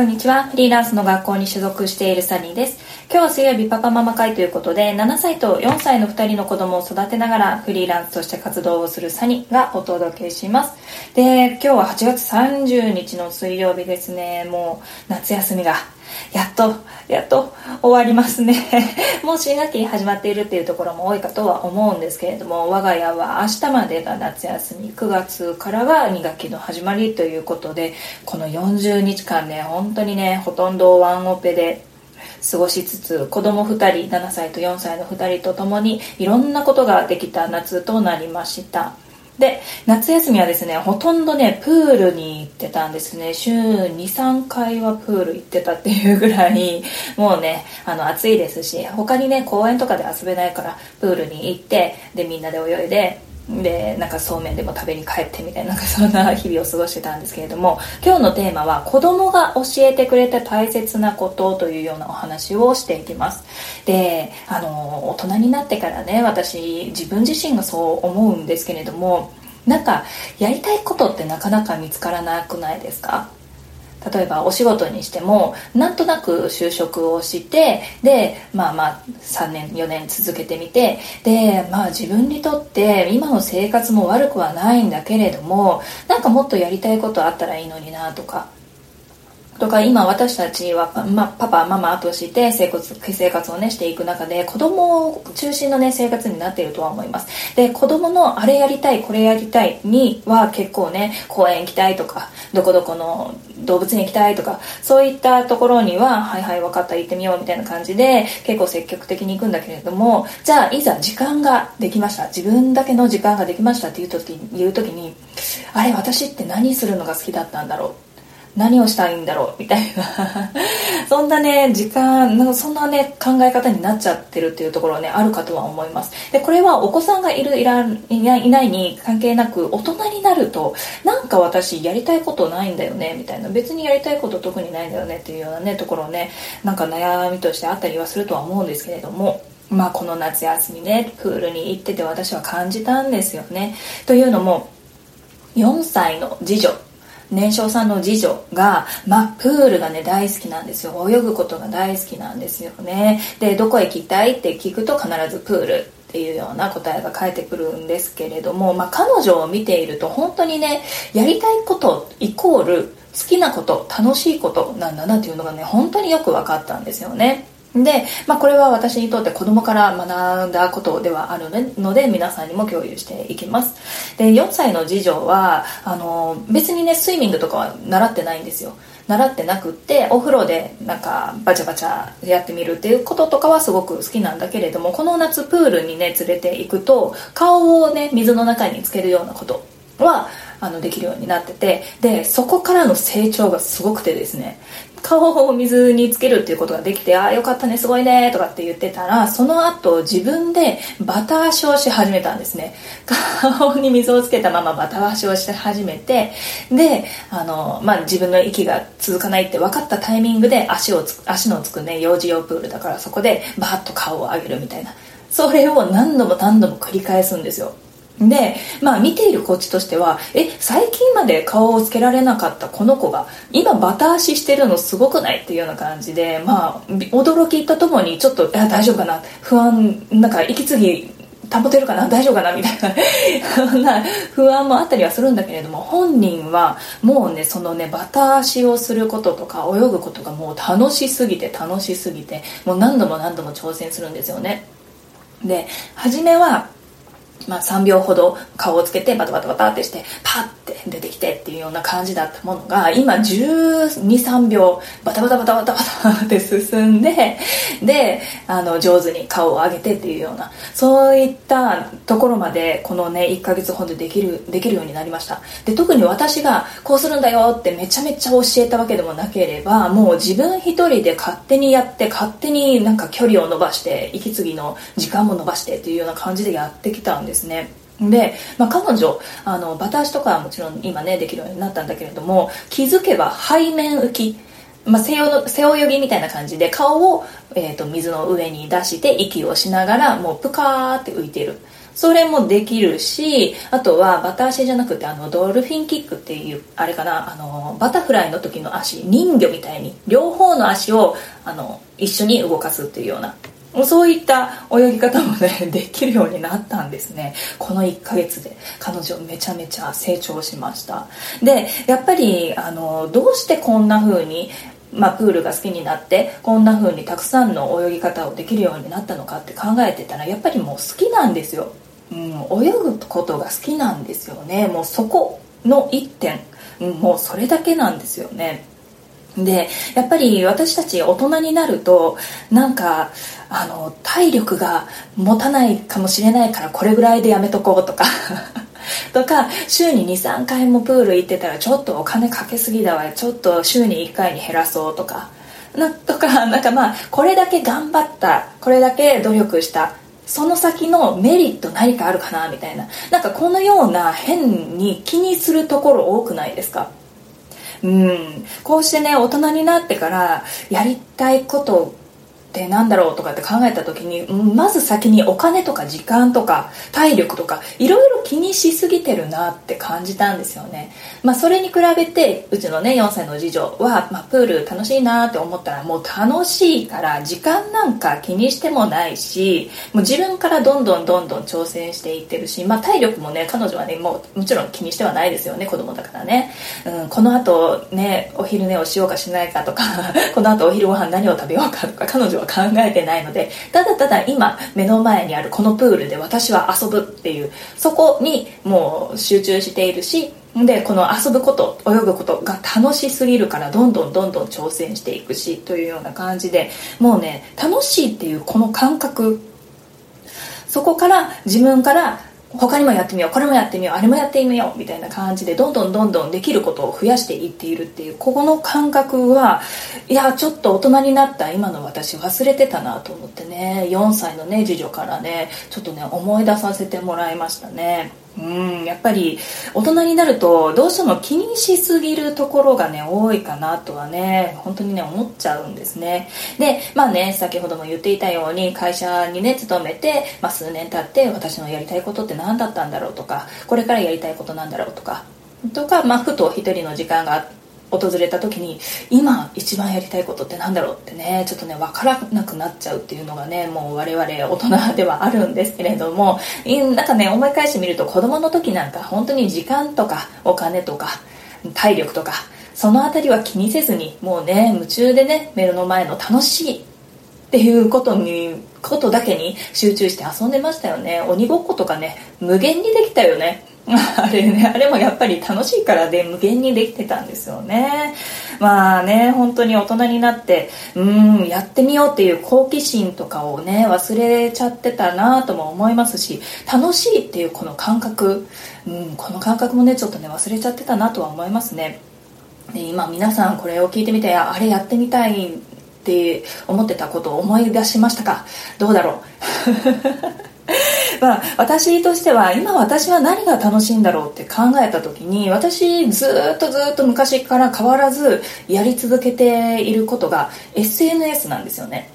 こんにちは。フリーランスの学校に所属しているサニーです。今日は水曜日パパママ会ということで、7歳と4歳の2人の子供を育てながらフリーランスとして活動をするサニーがお届けします。で、今日は8月30日の水曜日ですね。もう夏休みがやっと、やっと終わりますね。もう新学期始まっているっていうところも多いかとは思うんですけれども、我が家は明日までが夏休み、9月からが2学期の始まりということで、この40日間ね、本当にね、ほとんどワンオペで過ごしつつ子供2人7歳と4歳の2人と共にいろんなことができた夏となりましたで夏休みはですねほとんどねプールに行ってたんですね。週23回はプール行ってたっていうぐらいもうねあの暑いですし他にね公園とかで遊べないからプールに行ってでみんなで泳いででなんかそうめんでも食べに帰ってみたいななんかそんな日々を過ごしてたんですけれども今日のテーマは子供が教えてくれた大切なことというようなお話をしていきます。であの大人になってからね私自分自身がそう思うんですけれどもなんかやりたいことってなかなか見つからなくないですか？例えばお仕事にしてもなんとなく就職をしてでまあまあ3年4年続けてみてでまあ自分にとって今の生活も悪くはないんだけれどもなんかもっとやりたいことあったらいいのになとかとか今私たちは、ま、パパママとして生活生活をねしていく中で子供を中心のね生活になっているとは思います。で子供のあれやりたいこれやりたいには結構ね公園行きたいとかどこどこの動物に行きたいとかそういったところにははいはい分かった行ってみようみたいな感じで結構積極的に行くんだけれどもじゃあいざ時間ができました。自分だけの時間ができましたっていう時言う時にあれ私って何するのが好きだったんだろう。何をしたいんだろう？みたいな。そんなね時間なんかそんなね考え方になっちゃってるっていうところねあるかとは思います。でこれはお子さんがいるいらいないいないに関係なく大人になるとなんか私やりたいことないんだよねみたいな。別にやりたいこと特にないんだよねっていうようなねところねなんか悩みとしてあったりはするとは思うんですけれどもまあこの夏休みねプールに行ってて私は感じたんですよね。というのも4歳の次女年少さんの次女が、まあ、プールがね大好きなんですよ。泳ぐことが大好きなんですよね。でどこへ行きたいって聞くと必ずプールっていうような答えが返ってくるんですけれども、まあ、彼女を見ていると本当にねやりたいことイコール好きなこと楽しいことなんだなっていうのがね本当によく分かったんですよね。で、まあ、これは私にとって子供から学んだことではあるので皆さんにも共有していきます。で4歳の次女はあの別にねスイミングとかは習ってないんですよ。習ってなくってお風呂でなんかバチャバチャやってみるっていうこととかはすごく好きなんだけれどもこの夏プールにね連れて行くと顔をね水の中につけるようなことはあのできるようになっててでそこからの成長がすごくてですね。顔を水につけるっていうことができてああよかったねすごいねとかって言ってたらその後自分でバタ足をし始めたんですね。顔に水をつけたままバタ足をし始めてであの、まあ、自分の息が続かないって分かったタイミングで足を足のつくね幼児用プールだからそこでバーッと顔を上げるみたいな。それを何度も何度も繰り返すんですよ。で、まあ見ているこっちとしては、え、最近まで顔をつけられなかったこの子が、今バタ足してるのすごくないっていうような感じで、まあ、驚きとともにちょっと、大丈夫かな不安、なんか息継ぎ保てるかな大丈夫かなみたいなそんな不安もあったりはするんだけれども本人はもうねそのねバタ足をすることとか泳ぐことがもう楽しすぎて楽しすぎてもう何度も何度も挑戦するんですよね。で初めはまあ、3秒ほど顔をつけてバタバタバタってしてパッて出てきてっていうような感じだったものが今123秒バタバタバタバタバタって進んでであの上手に顔を上げてっていうようなそういったところまでこのね1ヶ月ほどできるできるようになりました。で特に私がこうするんだよってめちゃめちゃ教えたわけでもなければもう自分一人で勝手にやって勝手になんか距離を伸ばして息継ぎの時間も伸ばしてっていうような感じでやってきたんですですね。で、まあ、彼女あのバタ足とかはもちろん今ねできるようになったんだけれども気づけば背面浮きまあ、背泳ぎみたいな感じで顔を、えーと、水の上に出して息をしながらもうプカーって浮いてる。それもできるしあとはバタ足じゃなくてあのドルフィンキックっていうあれかなあのバタフライの時の足人魚みたいに両方の足をあの一緒に動かすっていうようなそういった泳ぎ方もねできるようになったんですね。この1ヶ月で。彼女めちゃめちゃ成長しました。でやっぱりあのどうしてこんな風にまあ、プールが好きになってこんな風にたくさんの泳ぎ方をできるようになったのかって考えてたらやっぱりもう好きなんですよ、うん、泳ぐことが好きなんですよね。もうそこの一点、うん、もうそれだけなんですよね。でやっぱり私たち大人になるとなんかあの体力が持たないかもしれないからこれぐらいでやめとこうとか とか週に23回もプール行ってたらちょっとお金かけすぎだわちょっと週に1回に減らそうとかなとか なんかまあこれだけ頑張ったこれだけ努力したその先のメリット何かあるかなみたいな。なんかこのような変に気にするところ多くないですか？うん。こうしてね大人になってからやりたいことってなんだろうとかって考えた時にまず先にお金とか時間とか体力とかいろいろ気にしすぎてるなって感じたんですよね、まあ、それに比べてうちのね4歳の次女は、まあ、プール楽しいなって思ったらもう楽しいから時間なんか気にしてもないしもう自分からどんどんどんどん挑戦していってるし、まあ、体力もね彼女はねもうもちろん気にしてはないですよね子供だからね、うん、このあとねお昼寝をしようかしないかとか このあとお昼ご飯何を食べようかとか彼女は考えてないのでただただ今目の前にあるこのプールで私は遊ぶっていうそこにもう集中しているしでこの遊ぶこと泳ぐことが楽しすぎるからどんどんどんどん挑戦していくしというような感じでもうね楽しいっていうこの感覚。そこから自分から他にもやってみよう。これもやってみよう。あれもやってみようみたいな感じでどんどんどんどんできることを増やしていっているっていうここの感覚はいやちょっと大人になった今の私忘れてたなと思ってね。4歳のね次女からねちょっとね思い出させてもらいましたね。うんやっぱり大人になるとどうしても気にしすぎるところがね多いかなとはね本当にね思っちゃうんですね。でまあね先ほども言っていたように会社にね勤めて、まあ、数年経って私のやりたいことって何だったんだろうとかこれからやりたいことなんだろうとかとか、まあ、ふと一人の時間があって訪れた時に今一番やりたいことって何だろうってねちょっとね分からなくなっちゃうっていうのがねもう我々大人ではあるんですけれどもなんかね思い返してみると子供の時なんか本当に時間とかお金とか体力とかその辺りは気にせずにもうね夢中でね目の前の楽しいっていうことにことだけに集中して遊んでましたよね。鬼ごっことかね無限にできたよね。あれねあれもやっぱり楽しいからで無限にできてたんですよね。まあね本当に大人になってうんやってみようっていう好奇心とかをね忘れちゃってたなとも思いますし楽しいっていうこの感覚うんこの感覚もねちょっとね忘れちゃってたなとは思いますね。で今皆さんこれを聞いてみてあれやってみたいって思ってたことを思い出しましたか？どうだろう？まあ、私としては今私は何が楽しいんだろうって考えた時に私ずっとずっと昔から変わらずやり続けていることが SNS なんですよね。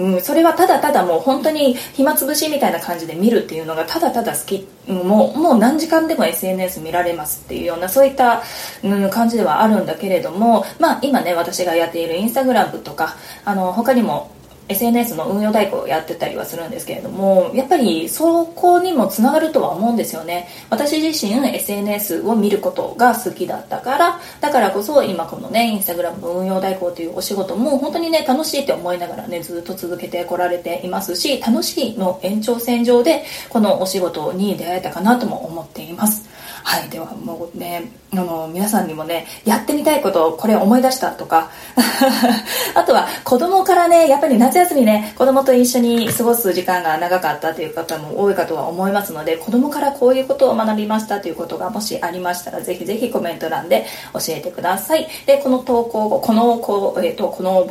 うん、それはただただもう本当に暇つぶしみたいな感じで見るっていうのがただただ好き。もうもう何時間でも SNS 見られますっていうようなそういった、うん、感じではあるんだけれども、まあ、今ね私がやっているインスタグラムとかあの他にも SNS の運用代行をやってたりはするんですけれどもやっぱりそこにもつながるとは思うんですよね。私自身 SNS を見ることが好きだったからだからこそ今このねインスタグラムの運用代行というお仕事も本当にね楽しいって思いながらねずっと続けてこられていますし楽しいの延長線上でこのお仕事に出会えたかなとも思っています。はいではもうねあの皆さんにもねやってみたいことをこれ思い出したとか。あとは子供からねやっぱり夏休みね子供と一緒に過ごす時間が長かったという方も多いかとは思いますので子供からこういうことを学びましたということがもしありましたらぜひぜひコメント欄で教えてください。でこの投稿後このこ,、えーと、この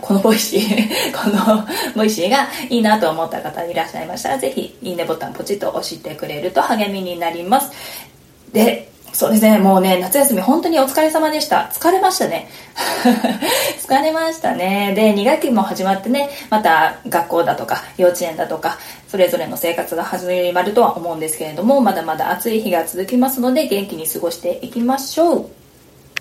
このボイシー このボイシーがいいなと思った方いらっしゃいましたらぜひいいねボタンポチッと押してくれると励みになります。でそうですね、もうね、夏休み本当にお疲れ様でした。疲れましたね。疲れましたね。で、2学期も始まってね、また学校だとか、幼稚園だとか、それぞれの生活が始まるとは思うんですけれども、まだまだ暑い日が続きますので、元気に過ごしていきましょう。